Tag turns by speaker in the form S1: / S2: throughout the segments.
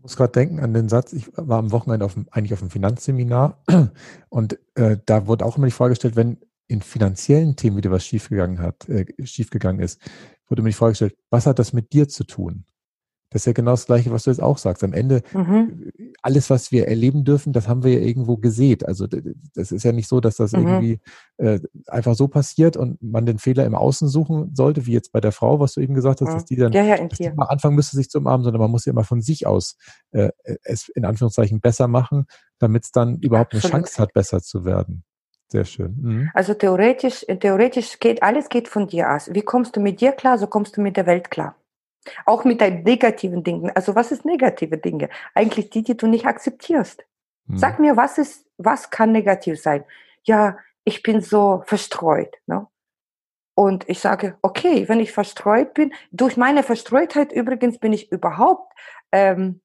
S1: Ich muss gerade denken an den Satz, ich war am Wochenende auf, eigentlich auf einem Finanzseminar und äh, da wurde auch immer die Frage gestellt, wenn in finanziellen Themen wieder was schiefgegangen hat, äh, schiefgegangen ist, wurde mir die Frage gestellt, was hat das mit dir zu tun? Das ist ja genau das Gleiche, was du jetzt auch sagst. Am Ende, mhm. alles, was wir erleben dürfen, das haben wir ja irgendwo gesät. Also das ist ja nicht so, dass das mhm. irgendwie äh, einfach so passiert und man den Fehler im Außen suchen sollte, wie jetzt bei der Frau, was du eben gesagt hast, mhm. dass die dann
S2: ja, ja,
S1: dass die mal anfangen müsste, sich zu umarmen, sondern man muss ja immer von sich aus äh, es in Anführungszeichen besser machen, damit es dann überhaupt Absolut. eine Chance hat, besser zu werden. Sehr schön.
S2: Mhm. Also theoretisch, theoretisch geht alles geht von dir aus. Wie kommst du mit dir klar, so kommst du mit der Welt klar. Auch mit deinen negativen Dingen. Also was ist negative Dinge? Eigentlich die, die du nicht akzeptierst. Mhm. Sag mir, was ist, was kann negativ sein? Ja, ich bin so verstreut. Ne? Und ich sage, okay, wenn ich verstreut bin, durch meine Verstreutheit übrigens bin ich überhaupt ähm,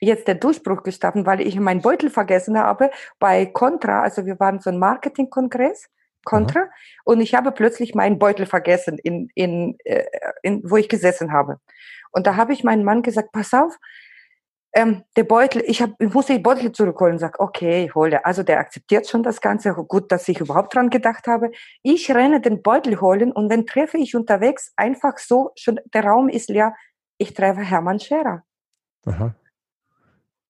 S2: jetzt der Durchbruch geschaffen, weil ich meinen Beutel vergessen habe bei Contra. Also wir waren so ein Marketingkongress Contra. Mhm. Und ich habe plötzlich meinen Beutel vergessen, in, in, äh, in, wo ich gesessen habe. Und da habe ich meinem Mann gesagt, pass auf, ähm, der Beutel, ich, hab, ich muss den Beutel zurückholen. Sag, okay, hole. Also der akzeptiert schon das Ganze. Gut, dass ich überhaupt dran gedacht habe. Ich renne den Beutel holen und dann treffe ich unterwegs einfach so, schon der Raum ist leer. Ich treffe Hermann Scherer. Aha.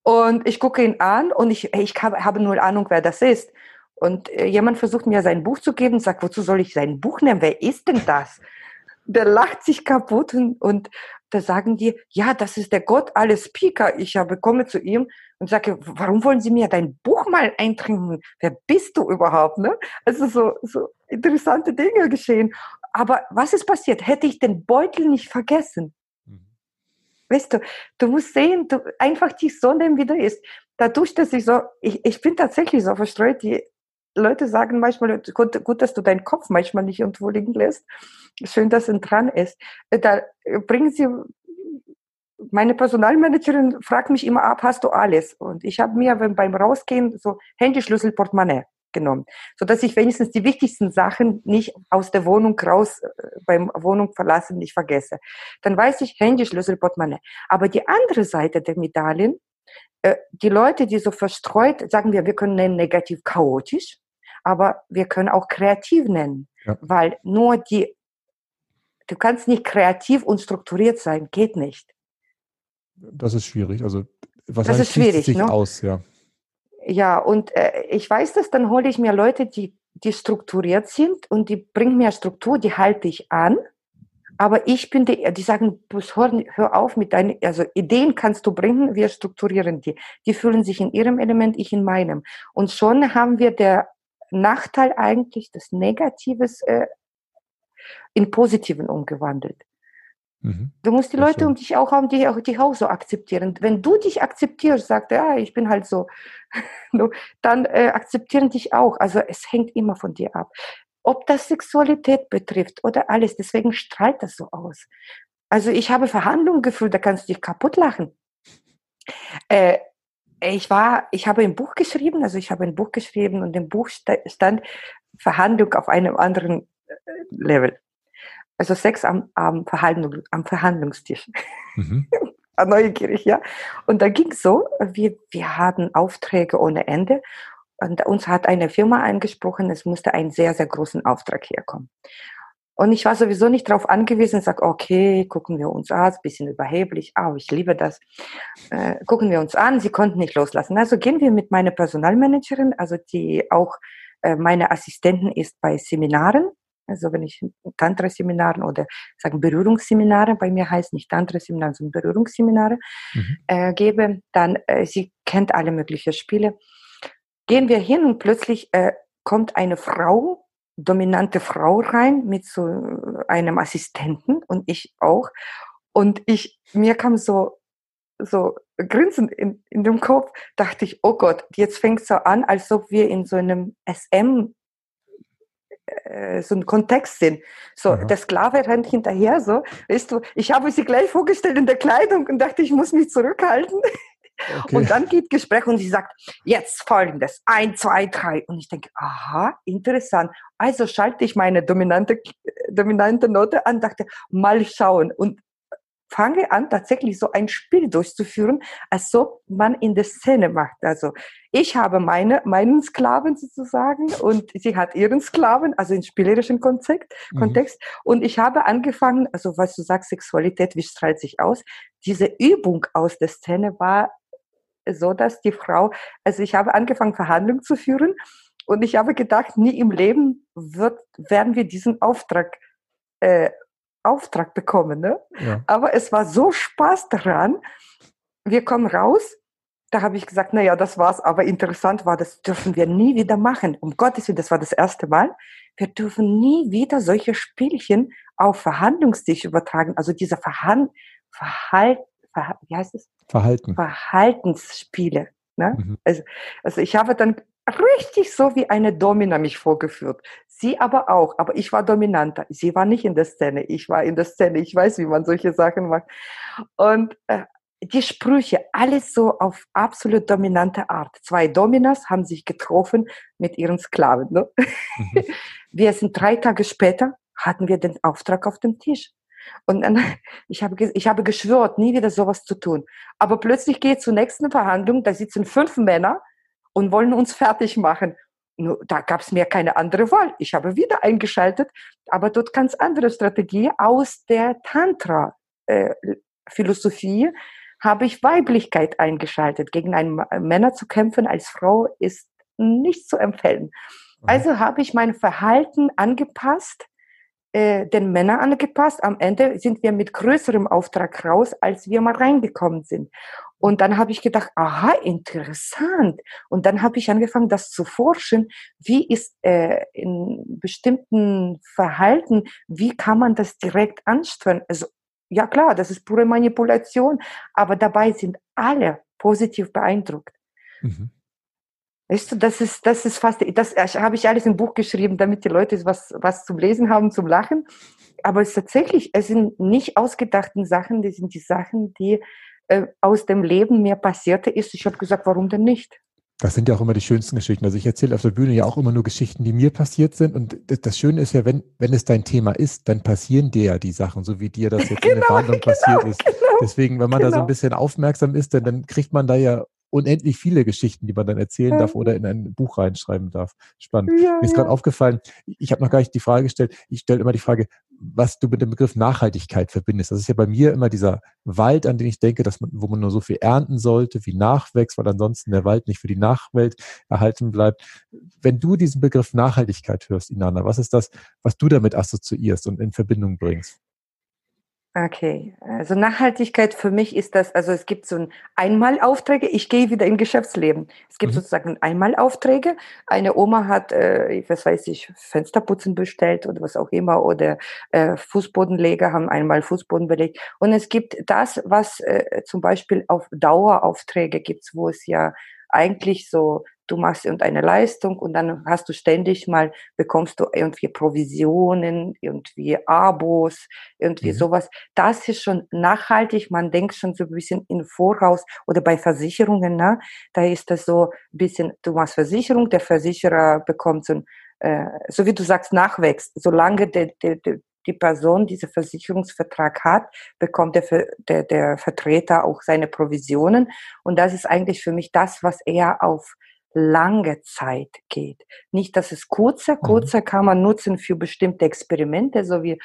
S2: Und ich gucke ihn an und ich, ich habe, habe null Ahnung, wer das ist. Und äh, jemand versucht mir sein Buch zu geben, sagt, wozu soll ich sein Buch nehmen? Wer ist denn das? Der lacht sich kaputt und, und da sagen die, ja, das ist der Gott alles Speaker. Ich habe komme zu ihm und sage, warum wollen Sie mir dein Buch mal eintrinken? Wer bist du überhaupt? Ne? Also so, so interessante Dinge geschehen. Aber was ist passiert? Hätte ich den Beutel nicht vergessen? Mhm. Weißt du, du musst sehen, du, einfach die Sonne wieder ist. Dadurch, dass ich so, ich, ich bin tatsächlich so verstreut, die Leute sagen manchmal, gut, gut, dass du deinen Kopf manchmal nicht irgendwo liegen lässt. Schön, dass er dran ist. Äh, da bringen sie, meine Personalmanagerin fragt mich immer ab, hast du alles? Und ich habe mir wenn beim Rausgehen so Handyschlüssel, Portemonnaie genommen, so dass ich wenigstens die wichtigsten Sachen nicht aus der Wohnung raus, äh, beim Wohnung verlassen nicht vergesse. Dann weiß ich Handyschlüssel, Portemonnaie. Aber die andere Seite der Medaillen, äh, die Leute, die so verstreut, sagen wir, wir können nennen negativ chaotisch, aber wir können auch kreativ nennen, ja. weil nur die, du kannst nicht kreativ und strukturiert sein, geht nicht.
S1: Das ist schwierig. Also
S2: das ist schwierig,
S1: sich ne? aus, ja.
S2: Ja, und äh, ich weiß das, dann hole ich mir Leute, die, die strukturiert sind und die bringen mir Struktur, die halte ich an. Aber ich bin die, die sagen, hör, hör auf mit deinen, also Ideen kannst du bringen, wir strukturieren die. Die fühlen sich in ihrem Element, ich in meinem. Und schon haben wir der Nachteil eigentlich des Negatives äh, in Positiven umgewandelt. Mhm. Du musst die Leute um dich auch haben, die auch dich auch so akzeptieren. Wenn du dich akzeptierst, sagst, ja, ich bin halt so, dann äh, akzeptieren dich auch. Also es hängt immer von dir ab. Ob das Sexualität betrifft oder alles, deswegen strahlt das so aus. Also ich habe Verhandlungen geführt, da kannst du dich kaputt lachen. Äh, ich war, ich habe ein Buch geschrieben, also ich habe ein Buch geschrieben und im Buch stand Verhandlung auf einem anderen äh, Level. Also Sex am, am, Verhandlung, am Verhandlungstisch. Mhm. Neugierig, ja. Und da ging es so, wir, wir hatten Aufträge ohne Ende und uns hat eine Firma angesprochen, es musste einen sehr, sehr großen Auftrag herkommen. Und ich war sowieso nicht darauf angewiesen, sag, okay, gucken wir uns an, bisschen überheblich, oh, ich liebe das. Äh, gucken wir uns an, sie konnten nicht loslassen. Also gehen wir mit meiner Personalmanagerin, also die auch äh, meine Assistentin ist bei Seminaren, also wenn ich Tantra-Seminaren oder sagen Berührungsseminare, bei mir heißt nicht Tantra-Seminare, sondern Berührungsseminare mhm. äh, gebe, dann äh, sie kennt alle möglichen Spiele. Gehen wir hin und plötzlich äh, kommt eine Frau dominante Frau rein mit so einem Assistenten und ich auch. Und ich, mir kam so, so Grinsen in, in dem Kopf, dachte ich, oh Gott, jetzt fängt so an, als ob wir in so einem SM äh, so ein Kontext sind. So, Aha. der Sklave rennt hinterher, so, weißt du, ich habe sie gleich vorgestellt in der Kleidung und dachte, ich muss mich zurückhalten. Okay. Und dann geht Gespräch und sie sagt, jetzt folgendes, ein, zwei, drei. Und ich denke, aha, interessant. Also schalte ich meine dominante, dominante Note an, dachte, mal schauen. Und fange an, tatsächlich so ein Spiel durchzuführen, als ob man in der Szene macht. Also ich habe meine, meinen Sklaven sozusagen und sie hat ihren Sklaven, also in spielerischen Kontext, mhm. Kontext. Und ich habe angefangen, also was du sagst, Sexualität, wie strahlt sich aus? Diese Übung aus der Szene war so, dass die Frau, also ich habe angefangen, Verhandlungen zu führen und ich habe gedacht, nie im Leben wird, werden wir diesen Auftrag äh, Auftrag bekommen. Ne? Ja. Aber es war so Spaß daran. Wir kommen raus. Da habe ich gesagt, naja, das war's. Aber interessant war, das dürfen wir nie wieder machen. Um Gottes Willen, das war das erste Mal. Wir dürfen nie wieder solche Spielchen auf Verhandlungstisch übertragen. Also diese Verhand Verhalt, Verha wie heißt es?
S1: Verhalten.
S2: Verhaltensspiele. Ne? Mhm. Also, also ich habe dann richtig so wie eine Domina mich vorgeführt. Sie aber auch, aber ich war dominanter. Sie war nicht in der Szene, ich war in der Szene. Ich weiß, wie man solche Sachen macht. Und äh, die Sprüche, alles so auf absolut dominante Art. Zwei Dominas haben sich getroffen mit ihren Sklaven. Ne? Mhm. Wir sind drei Tage später, hatten wir den Auftrag auf dem Tisch. Und dann, ich habe, ich habe geschwört, nie wieder sowas zu tun. Aber plötzlich geht zur nächsten Verhandlung, da sitzen fünf Männer und wollen uns fertig machen. Da gab es mir keine andere Wahl. Ich habe wieder eingeschaltet, aber dort ganz andere Strategie aus der Tantra-Philosophie. Äh, habe ich Weiblichkeit eingeschaltet. Gegen einen Männer zu kämpfen als Frau ist nicht zu empfehlen. Mhm. Also habe ich mein Verhalten angepasst, äh, den Männern angepasst. Am Ende sind wir mit größerem Auftrag raus, als wir mal reingekommen sind. Und dann habe ich gedacht, aha, interessant. Und dann habe ich angefangen, das zu forschen. Wie ist äh, in bestimmten Verhalten, wie kann man das direkt ansteuern? Also, ja klar, das ist pure Manipulation, aber dabei sind alle positiv beeindruckt. Mhm. Weißt du, das ist, das ist fast, das habe ich alles im Buch geschrieben, damit die Leute was, was zum Lesen haben, zum Lachen. Aber es ist tatsächlich, es sind nicht ausgedachten Sachen, die sind die Sachen, die äh, aus dem Leben mir passierte ist. Ich habe gesagt, warum denn nicht?
S1: Das sind ja auch immer die schönsten Geschichten. Also ich erzähle auf der Bühne ja auch immer nur Geschichten, die mir passiert sind. Und das Schöne ist ja, wenn, wenn es dein Thema ist, dann passieren dir ja die Sachen, so wie dir das jetzt genau, in der Verhandlung genau, passiert ist. Genau, Deswegen, wenn man genau. da so ein genau. bisschen aufmerksam ist, dann, dann kriegt man da ja unendlich viele Geschichten, die man dann erzählen darf oder in ein Buch reinschreiben darf. Spannend. Ja, Mir ist ja. gerade aufgefallen, ich habe noch gar nicht die Frage gestellt, ich stelle immer die Frage, was du mit dem Begriff Nachhaltigkeit verbindest. Das ist ja bei mir immer dieser Wald, an den ich denke, dass man, wo man nur so viel ernten sollte, wie Nachwächst, weil ansonsten der Wald nicht für die Nachwelt erhalten bleibt. Wenn du diesen Begriff Nachhaltigkeit hörst, Inanna, was ist das, was du damit assoziierst und in Verbindung bringst?
S2: Okay, also Nachhaltigkeit für mich ist das, also es gibt so ein Einmalaufträge, ich gehe wieder in Geschäftsleben. Es gibt mhm. sozusagen Einmalaufträge. Eine Oma hat, äh, was weiß ich, Fensterputzen bestellt oder was auch immer oder äh, Fußbodenleger haben einmal Fußboden belegt. Und es gibt das, was äh, zum Beispiel auf Daueraufträge gibt, wo es ja eigentlich so du machst irgendeine Leistung und dann hast du ständig mal, bekommst du irgendwie Provisionen, irgendwie Abos, irgendwie mhm. sowas. Das ist schon nachhaltig, man denkt schon so ein bisschen im Voraus oder bei Versicherungen, ne? da ist das so ein bisschen, du machst Versicherung, der Versicherer bekommt so ein, äh, so wie du sagst, Nachwächst. Solange der, der, der die Person diesen Versicherungsvertrag hat, bekommt der, der, der Vertreter auch seine Provisionen. Und das ist eigentlich für mich das, was er auf lange Zeit geht. Nicht, dass es kurzer, mhm. kurzer kann man nutzen für bestimmte Experimente, so wie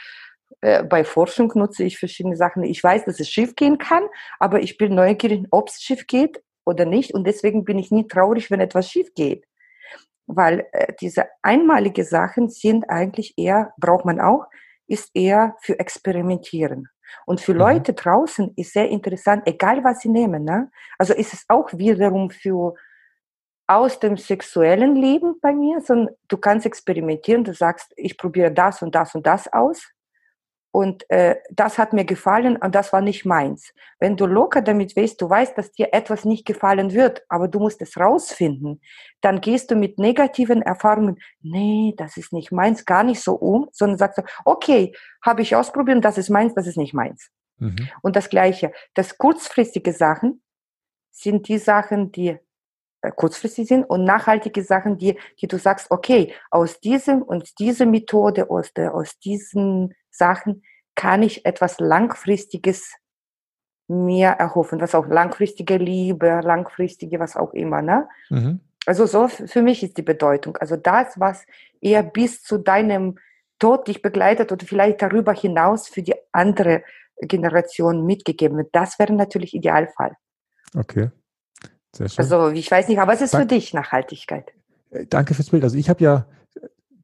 S2: äh, bei Forschung nutze ich verschiedene Sachen. Ich weiß, dass es schief gehen kann, aber ich bin neugierig, ob es schief geht oder nicht. Und deswegen bin ich nie traurig, wenn etwas schief geht. Weil äh, diese einmalige Sachen sind eigentlich eher, braucht man auch, ist eher für Experimentieren. Und für mhm. Leute draußen ist sehr interessant, egal was sie nehmen. Ne? Also ist es auch wiederum für aus dem sexuellen Leben bei mir, sondern du kannst experimentieren, du sagst, ich probiere das und das und das aus. Und äh, das hat mir gefallen und das war nicht meins. Wenn du locker damit weißt, du weißt, dass dir etwas nicht gefallen wird, aber du musst es rausfinden, dann gehst du mit negativen Erfahrungen, nee, das ist nicht meins, gar nicht so um, sondern sagst du, okay, habe ich ausprobiert, das ist meins, das ist nicht meins. Mhm. Und das Gleiche, das kurzfristige Sachen sind die Sachen, die kurzfristig sind und nachhaltige Sachen, die, die du sagst, okay, aus diesem und dieser Methode, aus, der, aus diesen Sachen kann ich etwas Langfristiges mir erhoffen, was auch langfristige Liebe, langfristige, was auch immer, ne? Mhm. Also so für mich ist die Bedeutung. Also das, was eher bis zu deinem Tod dich begleitet oder vielleicht darüber hinaus für die andere Generation mitgegeben wird, das wäre natürlich Idealfall.
S1: Okay.
S2: Sehr schön. Also ich weiß nicht, aber was ist Dank, für dich Nachhaltigkeit?
S1: Äh, danke fürs Bild. Also ich habe ja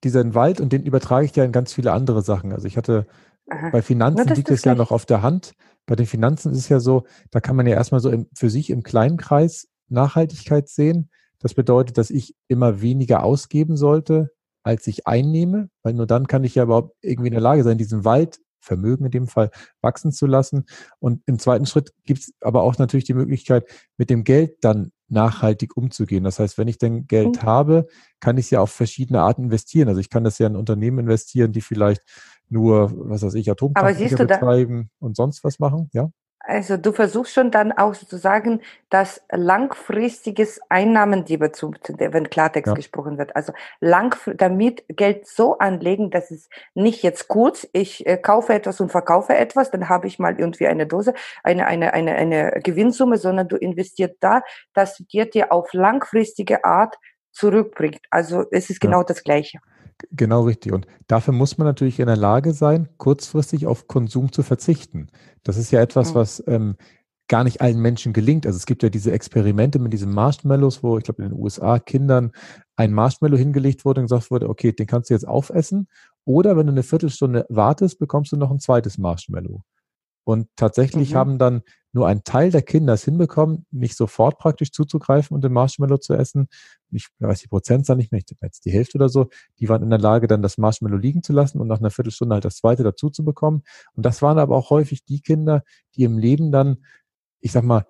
S1: diesen Wald und den übertrage ich ja in ganz viele andere Sachen. Also ich hatte Aha. bei Finanzen liegt es ja noch auf der Hand. Bei den Finanzen ist es ja so, da kann man ja erstmal so im, für sich im kleinen Kreis Nachhaltigkeit sehen. Das bedeutet, dass ich immer weniger ausgeben sollte, als ich einnehme, weil nur dann kann ich ja überhaupt irgendwie in der Lage sein, diesen Wald Vermögen in dem Fall wachsen zu lassen. Und im zweiten Schritt gibt es aber auch natürlich die Möglichkeit, mit dem Geld dann nachhaltig umzugehen. Das heißt, wenn ich denn Geld mhm. habe, kann ich es ja auf verschiedene Arten investieren. Also ich kann das ja in Unternehmen investieren, die vielleicht nur, was weiß ich, Atomkraftwerke betreiben und sonst was machen, ja?
S2: Also du versuchst schon dann auch sozusagen das langfristiges Einnahmendiebezug, wenn Klartext ja. gesprochen wird. Also lang, damit Geld so anlegen, dass es nicht jetzt kurz, ich äh, kaufe etwas und verkaufe etwas, dann habe ich mal irgendwie eine Dose, eine, eine, eine, eine Gewinnsumme, sondern du investierst da, dass dir dir auf langfristige Art zurückbringt. Also es ist genau ja. das Gleiche.
S1: Genau richtig. Und dafür muss man natürlich in der Lage sein, kurzfristig auf Konsum zu verzichten. Das ist ja etwas, mhm. was ähm, gar nicht allen Menschen gelingt. Also es gibt ja diese Experimente mit diesen Marshmallows, wo ich glaube in den USA Kindern ein Marshmallow hingelegt wurde und gesagt wurde, okay, den kannst du jetzt aufessen. Oder wenn du eine Viertelstunde wartest, bekommst du noch ein zweites Marshmallow. Und tatsächlich mhm. haben dann nur ein Teil der Kinder es hinbekommen, nicht sofort praktisch zuzugreifen und den Marshmallow zu essen. Ich weiß die Prozentzahl nicht mehr, ich jetzt die Hälfte oder so. Die waren in der Lage, dann das Marshmallow liegen zu lassen und nach einer Viertelstunde halt das zweite dazu zu bekommen. Und das waren aber auch häufig die Kinder, die im Leben dann, ich sag mal,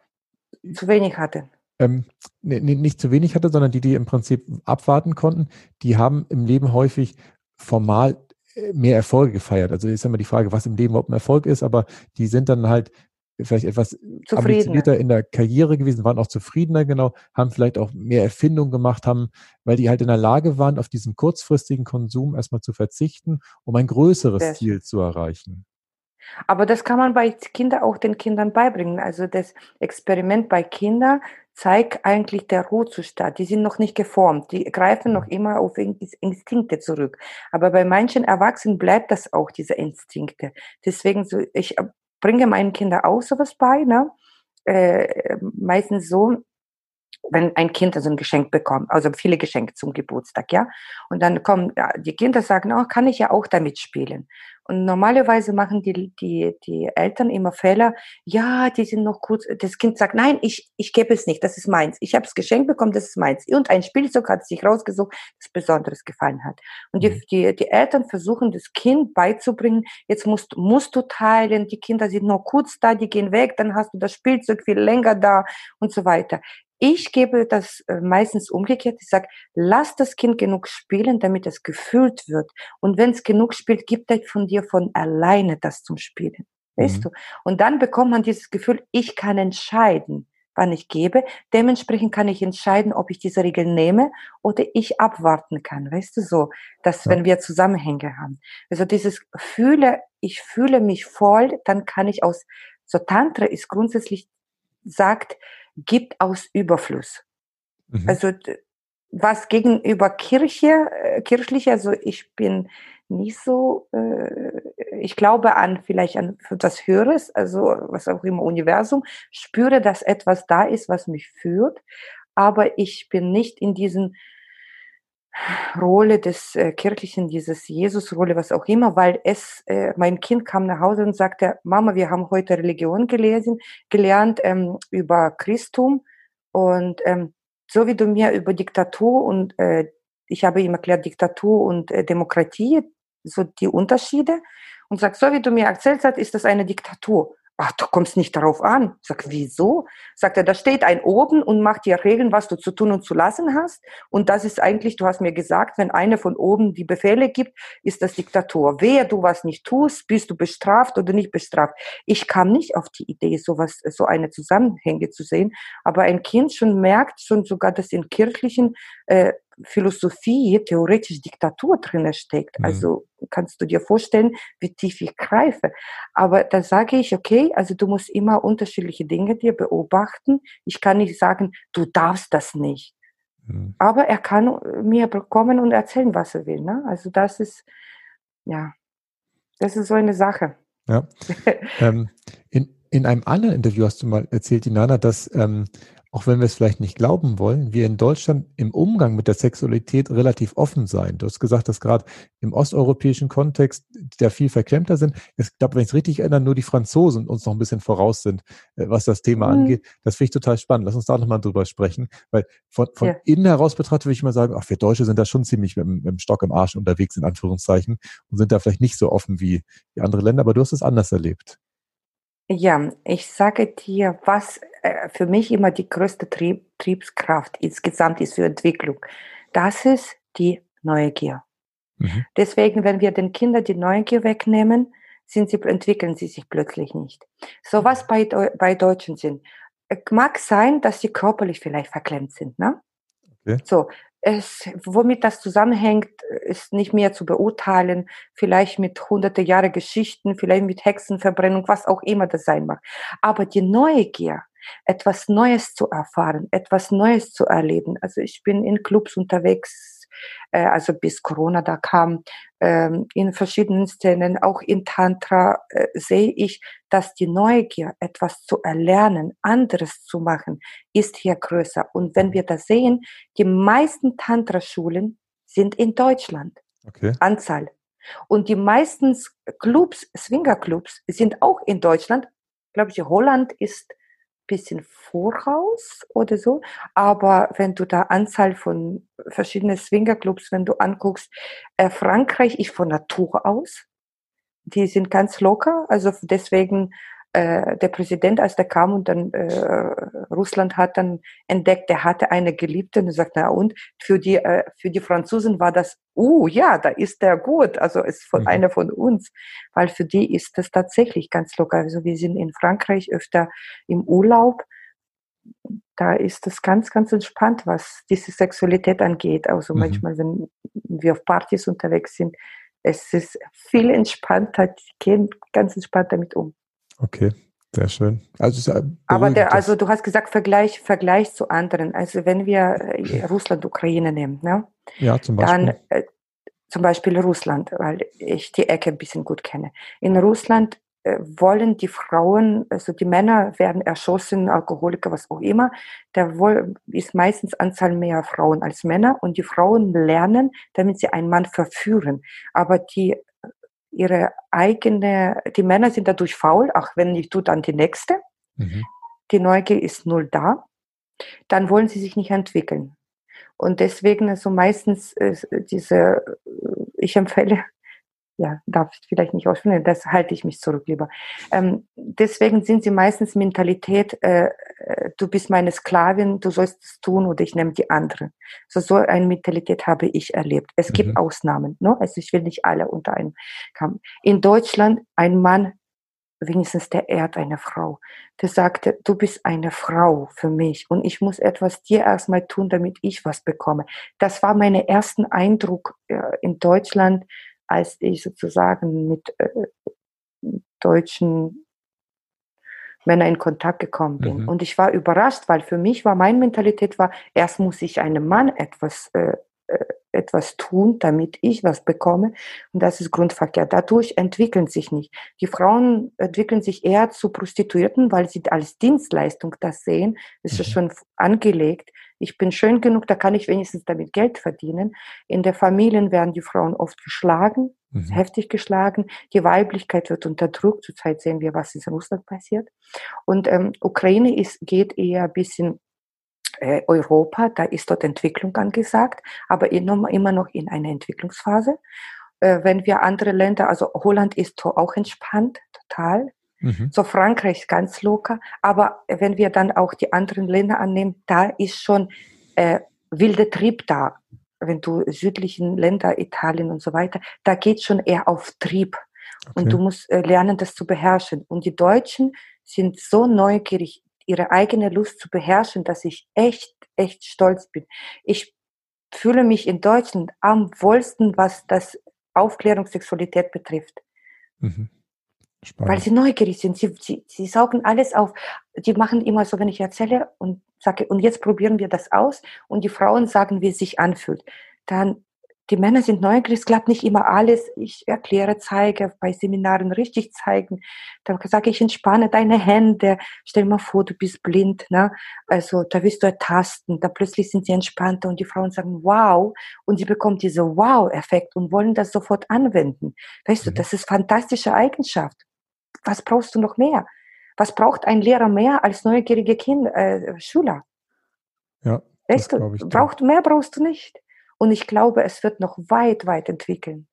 S2: zu wenig hatten.
S1: Ähm, nicht zu wenig hatte, sondern die, die im Prinzip abwarten konnten, die haben im Leben häufig formal mehr Erfolge gefeiert. Also ist immer die Frage, was im Leben überhaupt ein Erfolg ist, aber die sind dann halt vielleicht etwas ambitionierter in der Karriere gewesen, waren auch zufriedener, genau, haben vielleicht auch mehr Erfindung gemacht, haben, weil die halt in der Lage waren, auf diesen kurzfristigen Konsum erstmal zu verzichten, um ein größeres Ziel zu erreichen.
S2: Aber das kann man bei Kindern auch den Kindern beibringen. Also das Experiment bei Kindern zeigt eigentlich der Ruhezustand. Die sind noch nicht geformt. Die greifen noch immer auf Instinkte zurück. Aber bei manchen Erwachsenen bleibt das auch, diese Instinkte. Deswegen, so, ich bringe meinen Kindern auch sowas bei, ne? Äh, meistens so, wenn ein Kind also ein Geschenk bekommt, also viele Geschenke zum Geburtstag, ja, und dann kommen ja, die Kinder sagen, oh, kann ich ja auch damit spielen. Und normalerweise machen die, die, die Eltern immer Fehler. Ja, die sind noch kurz. Das Kind sagt, nein, ich, ich gebe es nicht. Das ist meins. Ich habe es geschenkt bekommen, das ist meins. Und ein Spielzeug hat sich rausgesucht, das Besonderes gefallen hat. Und die, mhm. die, die Eltern versuchen, das Kind beizubringen, jetzt musst, musst du teilen, die Kinder sind nur kurz da, die gehen weg, dann hast du das Spielzeug viel länger da und so weiter. Ich gebe das äh, meistens umgekehrt. Ich sage, lass das Kind genug spielen, damit es gefühlt wird. Und wenn es genug spielt, gibt es von dir von alleine das zum Spielen. Weißt mhm. du? Und dann bekommt man dieses Gefühl, ich kann entscheiden, wann ich gebe. Dementsprechend kann ich entscheiden, ob ich diese Regel nehme oder ich abwarten kann. Weißt du so, dass ja. wenn wir Zusammenhänge haben. Also dieses fühle, ich fühle mich voll, dann kann ich aus, so Tantra ist grundsätzlich sagt, gibt aus Überfluss. Mhm. Also was gegenüber Kirche, äh, kirchlich, also ich bin nicht so, äh, ich glaube an vielleicht an das Höheres, also was auch immer Universum, spüre, dass etwas da ist, was mich führt, aber ich bin nicht in diesen Rolle des äh, Kirchlichen, dieses Jesus-Rolle, was auch immer, weil es, äh, mein Kind kam nach Hause und sagte, Mama, wir haben heute Religion gelesen, gelernt ähm, über Christum und ähm, so wie du mir über Diktatur und äh, ich habe ihm erklärt, Diktatur und äh, Demokratie, so die Unterschiede und sagt, so wie du mir erzählt hast, ist das eine Diktatur ach, du kommst nicht darauf an. Sag, wieso? Sagt er, da steht ein oben und macht dir Regeln, was du zu tun und zu lassen hast. Und das ist eigentlich, du hast mir gesagt, wenn einer von oben die Befehle gibt, ist das Diktatur. Wehe, du was nicht tust, bist du bestraft oder nicht bestraft. Ich kam nicht auf die Idee, sowas, so eine Zusammenhänge zu sehen. Aber ein Kind schon merkt, schon sogar das in kirchlichen, äh, Philosophie theoretisch Diktatur drin steckt. Mhm. Also kannst du dir vorstellen, wie tief ich greife. Aber da sage ich, okay, also du musst immer unterschiedliche Dinge dir beobachten. Ich kann nicht sagen, du darfst das nicht. Mhm. Aber er kann mir kommen und erzählen, was er will. Ne? Also das ist, ja, das ist so eine Sache.
S1: Ja. ähm, in, in einem anderen Interview hast du mal erzählt, Inana, dass ähm, auch wenn wir es vielleicht nicht glauben wollen, wir in Deutschland im Umgang mit der Sexualität relativ offen sein. Du hast gesagt, dass gerade im osteuropäischen Kontext, der viel verklemmter sind, ich glaube, wenn ich es richtig erinnere, nur die Franzosen uns noch ein bisschen voraus sind, äh, was das Thema mhm. angeht. Das finde ich total spannend. Lass uns da nochmal drüber sprechen, weil von, von ja. innen heraus betrachtet würde ich mal sagen, ach, wir Deutsche sind da schon ziemlich mit, mit, dem Stock im Arsch unterwegs, in Anführungszeichen, und sind da vielleicht nicht so offen wie die andere Länder, aber du hast es anders erlebt.
S2: Ja, ich sage dir, was äh, für mich immer die größte Trieb, Triebskraft insgesamt ist für Entwicklung. Das ist die Neugier. Mhm. Deswegen, wenn wir den Kindern die Neugier wegnehmen, sind sie, entwickeln sie sich plötzlich nicht. So was bei, bei Deutschen sind. Mag sein, dass sie körperlich vielleicht verklemmt sind. Ne? Okay. So, es, womit das zusammenhängt, ist nicht mehr zu beurteilen. Vielleicht mit hunderte Jahre Geschichten, vielleicht mit Hexenverbrennung, was auch immer das sein mag. Aber die Neugier, etwas Neues zu erfahren, etwas Neues zu erleben. Also ich bin in Clubs unterwegs, äh, also bis Corona da kam, ähm, in verschiedenen Szenen, auch in Tantra, äh, sehe ich, dass die Neugier, etwas zu erlernen, anderes zu machen, ist hier größer. Und wenn wir das sehen, die meisten Tantra-Schulen sind in Deutschland. Okay. Anzahl. Und die meisten Clubs, Swingerclubs, sind auch in Deutschland. Glaube ich, Holland ist bisschen voraus oder so. Aber wenn du da Anzahl von verschiedenen Swingerclubs, wenn du anguckst, äh, Frankreich ist von Natur aus. Die sind ganz locker. Also deswegen äh, der Präsident, als der kam und dann äh, Russland hat dann entdeckt, der hatte eine Geliebte und er sagt, na und für die äh, für die Franzosen war das, uh ja, da ist der gut, also ist von mhm. einer von uns, weil für die ist das tatsächlich ganz locker. Also wir sind in Frankreich öfter im Urlaub, da ist es ganz, ganz entspannt, was diese Sexualität angeht. Also mhm. manchmal, wenn wir auf Partys unterwegs sind, es ist viel entspannter, die gehen ganz entspannt damit um.
S1: Okay, sehr schön.
S2: Also, Aber der, also du hast gesagt, Vergleich, Vergleich zu anderen. Also wenn wir äh, Russland, Ukraine nehmen, ne?
S1: Ja, zum Beispiel. Dann, äh,
S2: zum Beispiel Russland, weil ich die Ecke ein bisschen gut kenne. In Russland äh, wollen die Frauen, also die Männer werden erschossen, Alkoholiker, was auch immer. Da ist meistens Anzahl mehr Frauen als Männer und die Frauen lernen, damit sie einen Mann verführen. Aber die ihre eigene, die Männer sind dadurch faul, auch wenn nicht du, dann die nächste. Mhm. Die Neugier ist null da. Dann wollen sie sich nicht entwickeln. Und deswegen also meistens äh, diese, ich empfehle ja, darf ich vielleicht nicht ausführen, das halte ich mich zurück lieber. Ähm, deswegen sind sie meistens Mentalität, äh, äh, du bist meine Sklavin, du sollst es tun oder ich nehme die andere. So, so eine Mentalität habe ich erlebt. Es gibt mhm. Ausnahmen, ne? also ich will nicht alle unter einem Kamm. In Deutschland ein Mann, wenigstens der ehrt eine Frau, der sagte, du bist eine Frau für mich und ich muss etwas dir erstmal tun, damit ich was bekomme. Das war mein ersten Eindruck äh, in Deutschland, als ich sozusagen mit äh, deutschen Männern in Kontakt gekommen bin. Mhm. Und ich war überrascht, weil für mich war meine Mentalität war, erst muss ich einem Mann etwas äh, äh, etwas tun, damit ich was bekomme. Und das ist Grundverkehr. Dadurch entwickeln sich nicht. Die Frauen entwickeln sich eher zu Prostituierten, weil sie als Dienstleistung das sehen. Das ist mhm. schon angelegt. Ich bin schön genug, da kann ich wenigstens damit Geld verdienen. In der Familien werden die Frauen oft geschlagen, mhm. heftig geschlagen. Die Weiblichkeit wird unterdrückt. Zurzeit sehen wir, was in Russland passiert. Und ähm, Ukraine ist, geht eher ein bisschen äh, Europa, da ist dort Entwicklung angesagt, aber immer noch in einer Entwicklungsphase. Äh, wenn wir andere Länder, also Holland ist auch entspannt, total. Mhm. So Frankreich ganz locker. Aber wenn wir dann auch die anderen Länder annehmen, da ist schon äh, wilder Trieb da. Wenn du südlichen Länder, Italien und so weiter, da geht schon eher auf Trieb. Okay. Und du musst äh, lernen, das zu beherrschen. Und die Deutschen sind so neugierig, ihre eigene Lust zu beherrschen, dass ich echt, echt stolz bin. Ich fühle mich in Deutschland am wohlsten, was das Aufklärung Sexualität betrifft. Mhm. Weil sie neugierig sind. Sie, sie, sie saugen alles auf. Die machen immer so, wenn ich erzähle und sage, und jetzt probieren wir das aus und die Frauen sagen, wie es sich anfühlt. Dann die Männer sind neugierig, es klappt nicht immer alles. Ich erkläre, zeige, bei Seminaren richtig zeigen. Dann sage ich, entspanne deine Hände. Stell mal vor, du bist blind. Ne? Also da willst du ertasten. Da plötzlich sind sie entspannter und die Frauen sagen, wow. Und sie bekommen diese Wow-Effekt und wollen das sofort anwenden. Weißt mhm. du, das ist fantastische Eigenschaft. Was brauchst du noch mehr? Was braucht ein Lehrer mehr als neugierige Kinder, äh, Schüler? Ja, weißt du, braucht, mehr brauchst du nicht. Und ich glaube, es wird noch weit, weit entwickeln.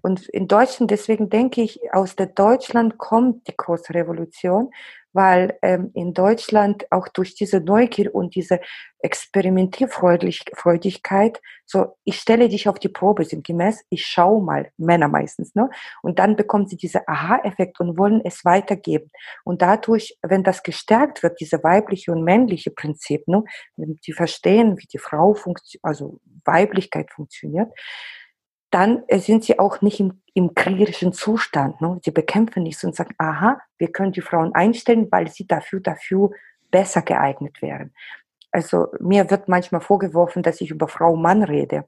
S2: Und in Deutschland, deswegen denke ich, aus der Deutschland kommt die große Revolution, weil ähm, in Deutschland auch durch diese Neugier und diese Experimentierfreudigkeit, so ich stelle dich auf die Probe, sinngemäß, ich schaue mal, Männer meistens, ne? Und dann bekommen sie diesen Aha-Effekt und wollen es weitergeben. Und dadurch, wenn das gestärkt wird, diese weibliche und männliche Prinzip, ne? Wenn die verstehen, wie die Frau funktioniert, also Weiblichkeit funktioniert, dann äh, sind sie auch nicht im, im kriegerischen Zustand. Ne? Sie bekämpfen nichts und sagen, aha, wir können die Frauen einstellen, weil sie dafür, dafür besser geeignet wären. Also mir wird manchmal vorgeworfen, dass ich über Frau-Mann rede.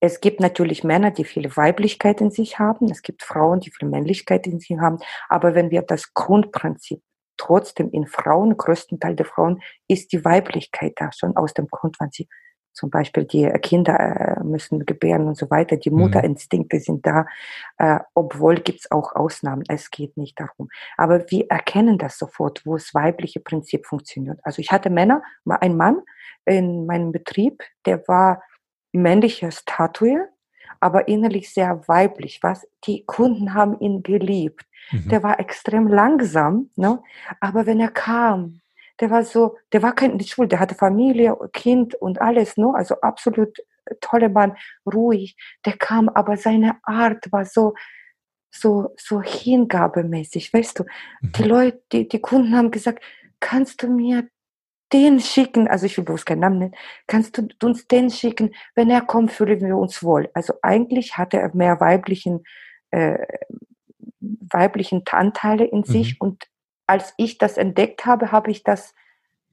S2: Es gibt natürlich Männer, die viel Weiblichkeit in sich haben. Es gibt Frauen, die viel Männlichkeit in sich haben. Aber wenn wir das Grundprinzip trotzdem in Frauen, größten Teil der Frauen, ist die Weiblichkeit da schon aus dem Grund, wann sie zum Beispiel die Kinder äh, müssen gebären und so weiter. Die mhm. Mutterinstinkte sind da, äh, obwohl gibt es auch Ausnahmen. Es geht nicht darum. Aber wir erkennen das sofort, wo das weibliche Prinzip funktioniert. Also ich hatte Männer, ein Mann in meinem Betrieb, der war männlicher Statue, aber innerlich sehr weiblich. Was die Kunden haben ihn geliebt. Mhm. Der war extrem langsam, ne? aber wenn er kam, der war so, der war kein nicht schwul, der hatte Familie, Kind und alles, ne? Also absolut tolle Mann, ruhig. Der kam, aber seine Art war so, so, so hingabemäßig, weißt du. Mhm. Die Leute, die, die Kunden haben gesagt, kannst du mir den schicken, also ich will bloß keinen Namen nennen, kannst du uns den schicken, wenn er kommt, fühlen wir uns wohl. Also eigentlich hatte er mehr weiblichen, äh, weiblichen Anteile in sich mhm. und als ich das entdeckt habe, habe ich das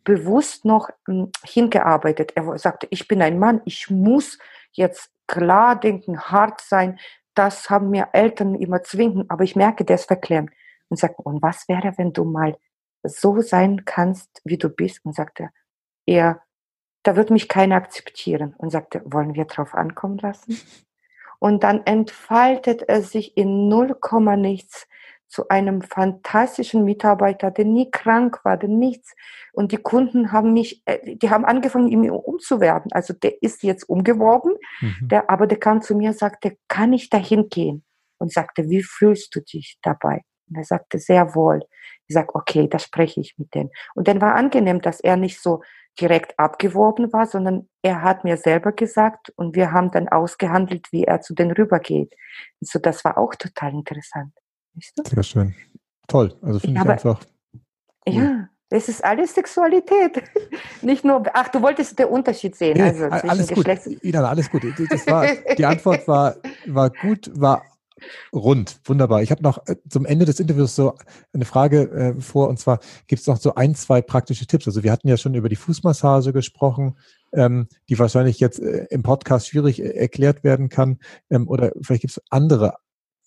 S2: bewusst noch hm, hingearbeitet. Er sagte, ich bin ein Mann, ich muss jetzt klar denken, hart sein. Das haben mir Eltern immer zwingen, aber ich merke, der ist verklemmt. Und sagt, und was wäre, wenn du mal so sein kannst, wie du bist? Und sagte er, da wird mich keiner akzeptieren. Und sagte, wollen wir drauf ankommen lassen? Und dann entfaltet er sich in null Komma nichts zu einem fantastischen Mitarbeiter, der nie krank war, der nichts. Und die Kunden haben mich, äh, die haben angefangen, ihn umzuwerben. Also der ist jetzt umgeworben, mhm. der, aber der kam zu mir und sagte, kann ich dahin gehen? Und sagte, wie fühlst du dich dabei? Und er sagte, sehr wohl. Ich sage, okay, da spreche ich mit denen. Und dann war angenehm, dass er nicht so direkt abgeworben war, sondern er hat mir selber gesagt und wir haben dann ausgehandelt, wie er zu denen rübergeht. so, das war auch total interessant.
S1: Weißt du? Sehr schön. Toll. Also finde ich, ich einfach.
S2: Cool. Ja, es ist alles Sexualität. Nicht nur, ach, du wolltest den Unterschied sehen.
S1: Ja, also alles gut. Ina, alles gut. Das war, die Antwort war, war gut, war rund. Wunderbar. Ich habe noch äh, zum Ende des Interviews so eine Frage äh, vor, und zwar gibt es noch so ein, zwei praktische Tipps. Also wir hatten ja schon über die Fußmassage gesprochen, ähm, die wahrscheinlich jetzt äh, im Podcast schwierig äh, erklärt werden kann. Ähm, oder vielleicht gibt es andere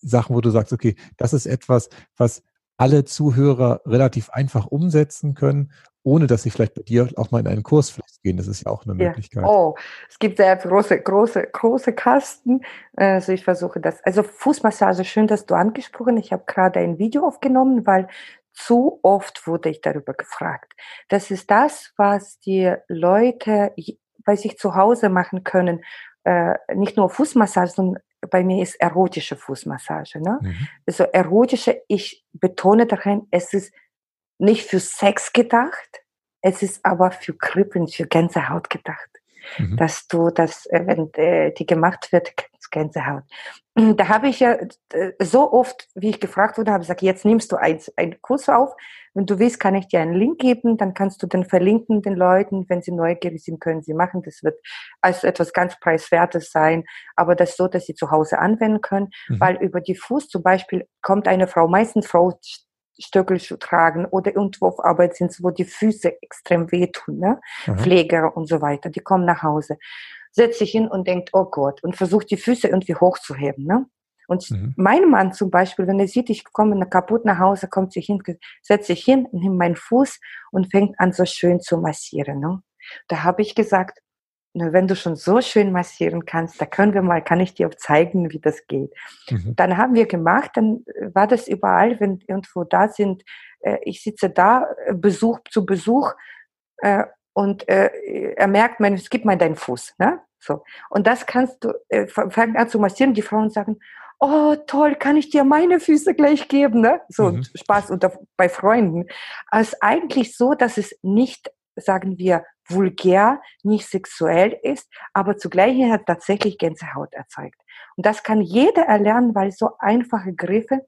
S1: Sachen, wo du sagst, okay, das ist etwas, was alle Zuhörer relativ einfach umsetzen können, ohne dass sie vielleicht bei dir auch mal in einen Kurs gehen. Das ist ja auch eine ja. Möglichkeit.
S2: Oh, es gibt sehr große, große, große Kasten. Also ich versuche das. Also Fußmassage, schön, dass du angesprochen. Ich habe gerade ein Video aufgenommen, weil zu oft wurde ich darüber gefragt. Das ist das, was die Leute bei sich zu Hause machen können. Äh, nicht nur Fußmassage, sondern bei mir ist erotische Fußmassage. Ne? Mhm. Also erotische, ich betone darin, es ist nicht für Sex gedacht, es ist aber für Kribbeln, für Gänsehaut gedacht. Mhm. dass du das, äh, wenn äh, die gemacht wird, Gänsehaut. Da habe ich ja so oft, wie ich gefragt wurde, habe ich gesagt, jetzt nimmst du einen, einen Kurs auf. Wenn du willst, kann ich dir einen Link geben, dann kannst du den verlinken den Leuten. Wenn sie neugierig sind, können sie machen. Das wird als etwas ganz Preiswertes sein, aber das so, dass sie zu Hause anwenden können, mhm. weil über die Fuß zum Beispiel kommt eine Frau, meistens Frau Stöckelschuh tragen oder irgendwo auf Arbeit sind, wo die Füße extrem wehtun, ne? Mhm. Pfleger und so weiter, die kommen nach Hause, setzt sich hin und denkt, oh Gott, und versucht die Füße irgendwie hochzuheben, ne? Und mhm. mein Mann zum Beispiel, wenn er sieht, ich komme kaputt nach Hause, kommt sich hin, setzt sich hin, nimmt meinen Fuß und fängt an, so schön zu massieren. Ne? Da habe ich gesagt, wenn du schon so schön massieren kannst, da können wir mal, kann ich dir auch zeigen, wie das geht. Mhm. Dann haben wir gemacht, dann äh, war das überall, wenn irgendwo da sind, äh, ich sitze da, äh, Besuch zu Besuch, und er merkt, man, es gibt mal deinen Fuß, ne? So. Und das kannst du, äh, fangen an zu massieren, die Frauen sagen, oh toll, kann ich dir meine Füße gleich geben, ne? So mhm. Spaß unter, bei Freunden. Es ist eigentlich so, dass es nicht, sagen wir, vulgär, nicht sexuell ist, aber zugleich hat tatsächlich Gänsehaut erzeugt. Und das kann jeder erlernen, weil so einfache Griffe,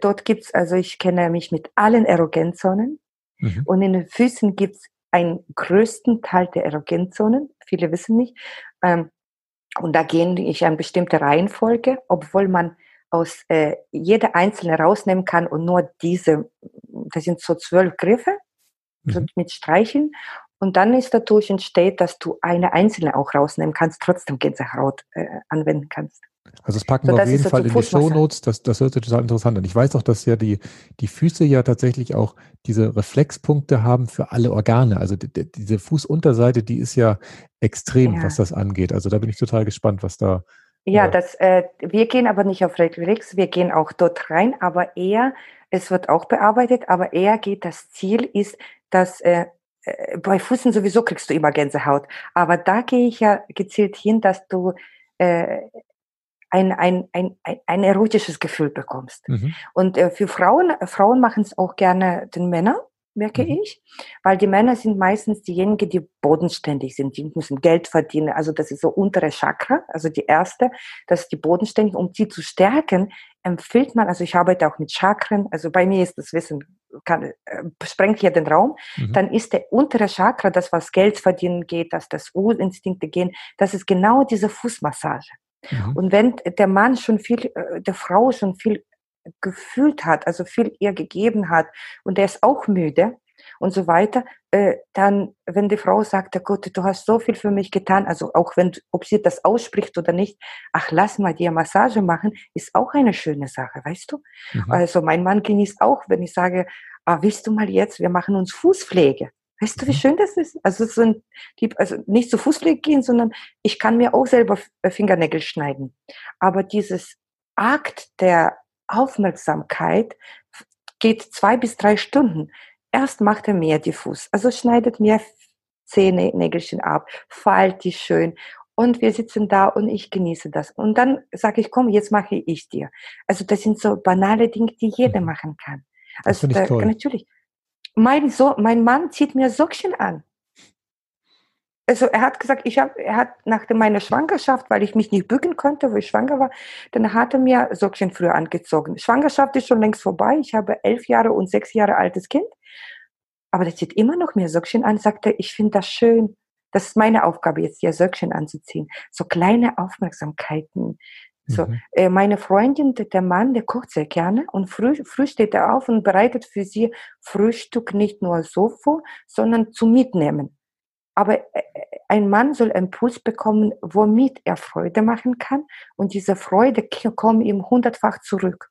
S2: dort gibt's also ich kenne mich mit allen Erogenzzonen mhm. und in den Füßen gibt's einen größten Teil der Erogenzzonen, viele wissen nicht, ähm, und da gehe ich eine bestimmte Reihenfolge, obwohl man aus äh, jeder einzelne rausnehmen kann und nur diese, das sind so zwölf Griffe, mhm. mit Streichen und dann ist dadurch entsteht, dass du eine einzelne auch rausnehmen kannst, trotzdem Gänsehaut äh, anwenden kannst.
S1: Also das packen so, wir auf jeden Fall in die Show Notes. Das, das hört sich total interessant an. Ich weiß auch, dass ja die, die Füße ja tatsächlich auch diese Reflexpunkte haben für alle Organe. Also die, die, diese Fußunterseite, die ist ja extrem, ja. was das angeht. Also da bin ich total gespannt, was da.
S2: Ja, das, äh, wir gehen aber nicht auf Reflex, wir gehen auch dort rein, aber eher, es wird auch bearbeitet, aber eher geht das Ziel ist, dass äh, bei Füßen sowieso kriegst du immer Gänsehaut. Aber da gehe ich ja gezielt hin, dass du äh, ein, ein, ein, ein erotisches Gefühl bekommst. Mhm. Und äh, für Frauen, Frauen machen es auch gerne den Männern, merke mhm. ich, weil die Männer sind meistens diejenigen, die bodenständig sind, die müssen Geld verdienen. Also das ist so untere Chakra, also die erste, das ist die bodenständig. Um sie zu stärken, empfiehlt man, also ich arbeite auch mit Chakren, also bei mir ist das Wissen kann, äh, sprengt hier den Raum, mhm. dann ist der untere Chakra, das was Geld verdienen geht, dass das Urinstinkte gehen, das ist genau diese Fußmassage. Mhm. Und wenn der Mann schon viel, äh, der Frau schon viel gefühlt hat, also viel ihr gegeben hat und der ist auch müde und so weiter, äh, dann, wenn die Frau sagt, oh Gott, du hast so viel für mich getan, also auch wenn, ob sie das ausspricht oder nicht, ach, lass mal dir Massage machen, ist auch eine schöne Sache, weißt du? Mhm. Also mein Mann genießt auch, wenn ich sage, ah, willst du mal jetzt, wir machen uns Fußpflege. Weißt du, wie mhm. schön das ist? Also, so ein, also nicht zur Fußpflege gehen, sondern ich kann mir auch selber äh, Fingernägel schneiden. Aber dieses Akt der Aufmerksamkeit geht zwei bis drei Stunden. Erst macht er mir die Fuß, also schneidet mir Zähne, Nägelchen ab, feilt die schön und wir sitzen da und ich genieße das. Und dann sage ich, komm, jetzt mache ich dir. Also das sind so banale Dinge, die jeder mhm. machen kann. Also da, natürlich mein, so mein Mann zieht mir Sockchen an. Also er hat gesagt, ich hab, er hat nach meiner Schwangerschaft, weil ich mich nicht bücken konnte, wo ich schwanger war, dann hat er mir Sockchen früher angezogen. Schwangerschaft ist schon längst vorbei. Ich habe elf Jahre und sechs Jahre altes Kind. Aber der zieht immer noch mir Sockchen an, sagt er, ich finde das schön. Das ist meine Aufgabe, jetzt dir Söckchen anzuziehen. So kleine Aufmerksamkeiten, so, mhm. äh, meine Freundin, der Mann, der kocht sehr gerne und früh, früh steht er auf und bereitet für sie Frühstück nicht nur so vor, sondern zu mitnehmen. Aber äh, ein Mann soll einen Impuls bekommen, womit er Freude machen kann und diese Freude kommt ihm hundertfach zurück.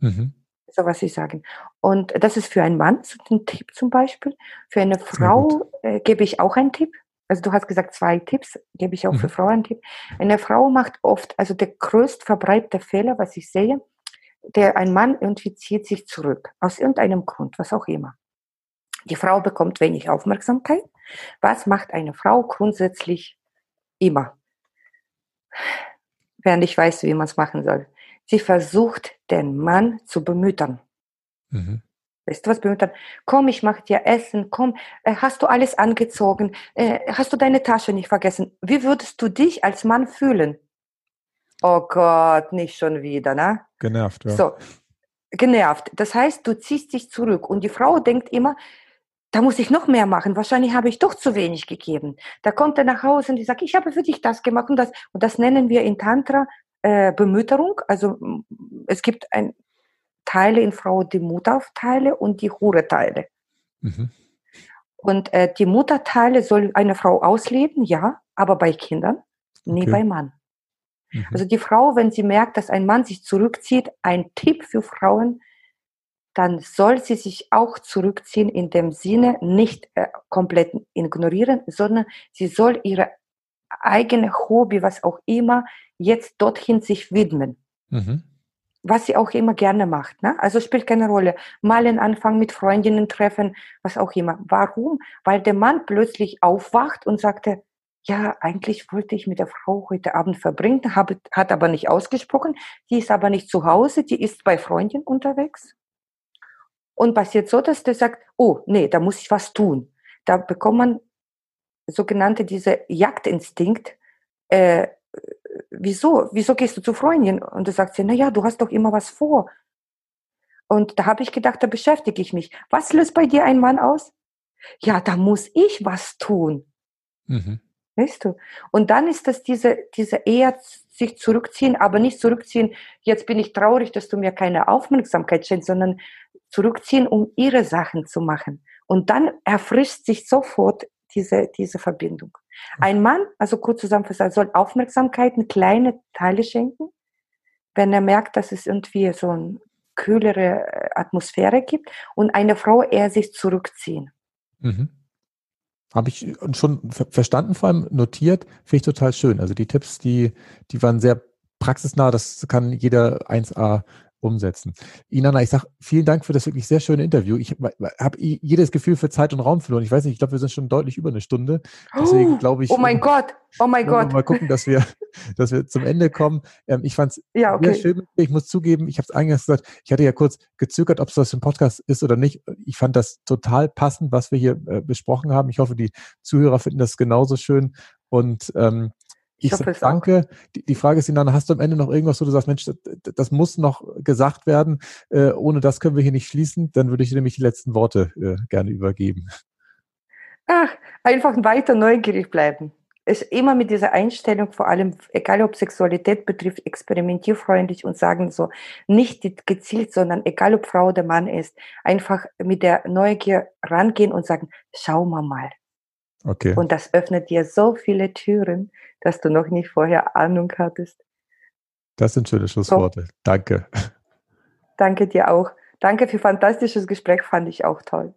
S2: Mhm. So was ich sagen. Und das ist für einen Mann ein Tipp zum Beispiel. Für eine Frau äh, gebe ich auch einen Tipp also du hast gesagt zwei Tipps, gebe ich auch mhm. für Frauen einen Tipp. Eine Frau macht oft, also der größt verbreitete Fehler, was ich sehe, der ein Mann irgendwie zieht sich zurück, aus irgendeinem Grund, was auch immer. Die Frau bekommt wenig Aufmerksamkeit. Was macht eine Frau grundsätzlich immer? Während ich weiß, wie man es machen soll. Sie versucht, den Mann zu bemütern. Mhm. Weißt du was Müttern? Komm, ich mache dir Essen. Komm, äh, hast du alles angezogen? Äh, hast du deine Tasche nicht vergessen? Wie würdest du dich als Mann fühlen? Oh Gott, nicht schon wieder, ne?
S1: Genervt, ja.
S2: So, genervt. Das heißt, du ziehst dich zurück und die Frau denkt immer, da muss ich noch mehr machen. Wahrscheinlich habe ich doch zu wenig gegeben. Da kommt er nach Hause und die sagt, ich habe für dich das gemacht und das. Und das nennen wir in Tantra äh, Bemütterung. Also es gibt ein, Teile in Frau die Mutterteile und die Hure-Teile. Mhm. Und äh, die Mutterteile soll eine Frau ausleben, ja, aber bei Kindern, nie okay. bei Mann. Mhm. Also die Frau, wenn sie merkt, dass ein Mann sich zurückzieht, ein Tipp für Frauen, dann soll sie sich auch zurückziehen in dem Sinne, nicht äh, komplett ignorieren, sondern sie soll ihre eigene Hobby, was auch immer, jetzt dorthin sich widmen. Mhm. Was sie auch immer gerne macht. Ne? Also spielt keine Rolle. Malen anfangen, mit Freundinnen treffen, was auch immer. Warum? Weil der Mann plötzlich aufwacht und sagte, ja, eigentlich wollte ich mit der Frau heute Abend verbringen, habe, hat aber nicht ausgesprochen, die ist aber nicht zu Hause, die ist bei Freundinnen unterwegs. Und passiert so, dass der sagt, oh, nee, da muss ich was tun. Da bekommt man sogenannte diese Jagdinstinkt. Äh, wieso? Wieso gehst du zu Freundin? Und da sagt sie, na ja, du hast doch immer was vor. Und da habe ich gedacht, da beschäftige ich mich. Was löst bei dir ein Mann aus? Ja, da muss ich was tun. Mhm. Weißt du? Und dann ist das diese, diese eher sich zurückziehen, aber nicht zurückziehen, jetzt bin ich traurig, dass du mir keine Aufmerksamkeit schenkst, sondern zurückziehen, um ihre Sachen zu machen. Und dann erfrischt sich sofort diese, diese Verbindung. Ein Mann, also kurz zusammengefasst, soll Aufmerksamkeiten, kleine Teile schenken, wenn er merkt, dass es irgendwie so eine kühlere äh, Atmosphäre gibt und eine Frau eher sich zurückziehen.
S1: Mhm. Habe ich schon verstanden, vor allem notiert, finde ich total schön. Also die Tipps, die, die waren sehr praxisnah, das kann jeder 1a umsetzen. Inana, ich sage vielen Dank für das wirklich sehr schöne Interview. Ich habe jedes Gefühl für Zeit und Raum verloren. Ich weiß nicht, ich glaube, wir sind schon deutlich über eine Stunde. Deswegen glaube ich.
S2: Oh mein Gott, oh mein Gott.
S1: Mal gucken, dass wir, dass wir zum Ende kommen. Ähm, ich fand es ja, okay. sehr schön. Ich muss zugeben, ich habe es eingangs gesagt, ich hatte ja kurz gezögert, ob es das im Podcast ist oder nicht. Ich fand das total passend, was wir hier äh, besprochen haben. Ich hoffe, die Zuhörer finden das genauso schön. Und ähm, ich, ich hoffe, danke. Die, die, Frage ist, dann hast du am Ende noch irgendwas, wo du sagst, Mensch, das, das muss noch gesagt werden. Äh, ohne das können wir hier nicht schließen. Dann würde ich dir nämlich die letzten Worte äh, gerne übergeben.
S2: Ach, einfach weiter neugierig bleiben. Es immer mit dieser Einstellung, vor allem, egal ob Sexualität betrifft, experimentierfreundlich und sagen so, nicht gezielt, sondern egal ob Frau oder Mann ist, einfach mit der Neugier rangehen und sagen, schau mal mal. Okay. Und das öffnet dir so viele Türen, dass du noch nicht vorher Ahnung hattest.
S1: Das sind schöne Schlussworte. So. Danke.
S2: Danke dir auch. Danke für fantastisches Gespräch, fand ich auch toll.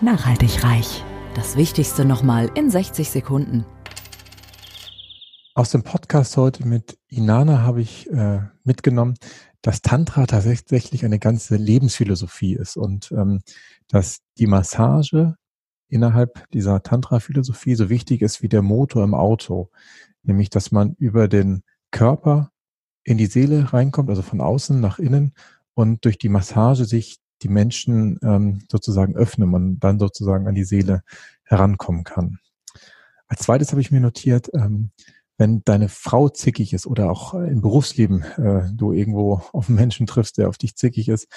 S3: Nachhaltig reich. Das Wichtigste nochmal in 60 Sekunden.
S1: Aus dem Podcast heute mit Inana habe ich äh, mitgenommen, dass Tantra tatsächlich eine ganze Lebensphilosophie ist und ähm, dass die Massage innerhalb dieser Tantra-Philosophie so wichtig ist wie der Motor im Auto, nämlich dass man über den Körper in die Seele reinkommt, also von außen nach innen und durch die Massage sich die Menschen ähm, sozusagen öffnen, man dann sozusagen an die Seele herankommen kann. Als zweites habe ich mir notiert, ähm, wenn deine Frau zickig ist oder auch im Berufsleben äh, du irgendwo auf einen Menschen triffst, der auf dich zickig ist,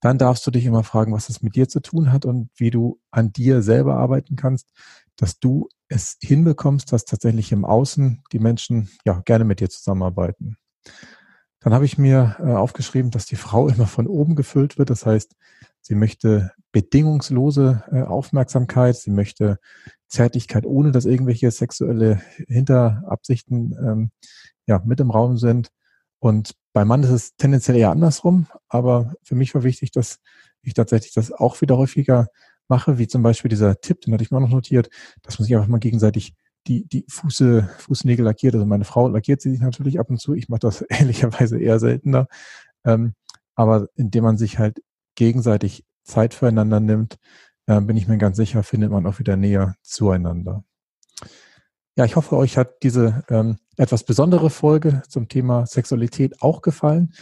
S1: dann darfst du dich immer fragen, was das mit dir zu tun hat und wie du an dir selber arbeiten kannst, dass du es hinbekommst, dass tatsächlich im Außen die Menschen ja gerne mit dir zusammenarbeiten. Dann habe ich mir äh, aufgeschrieben, dass die Frau immer von oben gefüllt wird. Das heißt, sie möchte bedingungslose äh, Aufmerksamkeit, sie möchte Zärtlichkeit, ohne dass irgendwelche sexuelle Hinterabsichten ähm, ja, mit im Raum sind. Und beim Mann ist es tendenziell eher andersrum, aber für mich war wichtig, dass ich tatsächlich das auch wieder häufiger mache, wie zum Beispiel dieser Tipp, den hatte ich mir auch noch notiert, dass man sich einfach mal gegenseitig die, die Fuße, Fußnägel lackiert. Also meine Frau lackiert sie sich natürlich ab und zu. Ich mache das ehrlicherweise eher seltener. Ähm, aber indem man sich halt gegenseitig Zeit füreinander nimmt, äh, bin ich mir ganz sicher, findet man auch wieder näher zueinander. Ja, ich hoffe, euch hat diese ähm, etwas besondere Folge zum Thema Sexualität auch gefallen.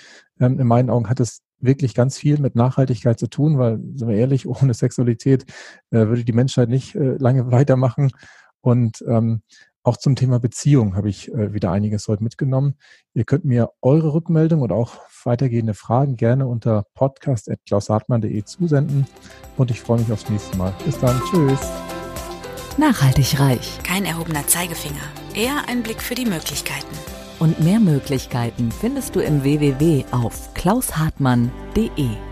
S1: Ähm, in meinen Augen hat es wirklich ganz viel mit Nachhaltigkeit zu tun, weil, sind wir ehrlich, ohne Sexualität äh, würde die Menschheit nicht äh, lange weitermachen. Und ähm, auch zum Thema Beziehung habe ich äh, wieder einiges heute mitgenommen. Ihr könnt mir eure Rückmeldung und auch weitergehende Fragen gerne unter podcast.klaushartmann.de zusenden. Und ich freue mich aufs nächste Mal. Bis dann. Tschüss.
S3: Nachhaltig reich.
S4: Kein erhobener Zeigefinger, eher ein Blick für die Möglichkeiten.
S3: Und mehr Möglichkeiten findest du im www auf klaushartmann.de.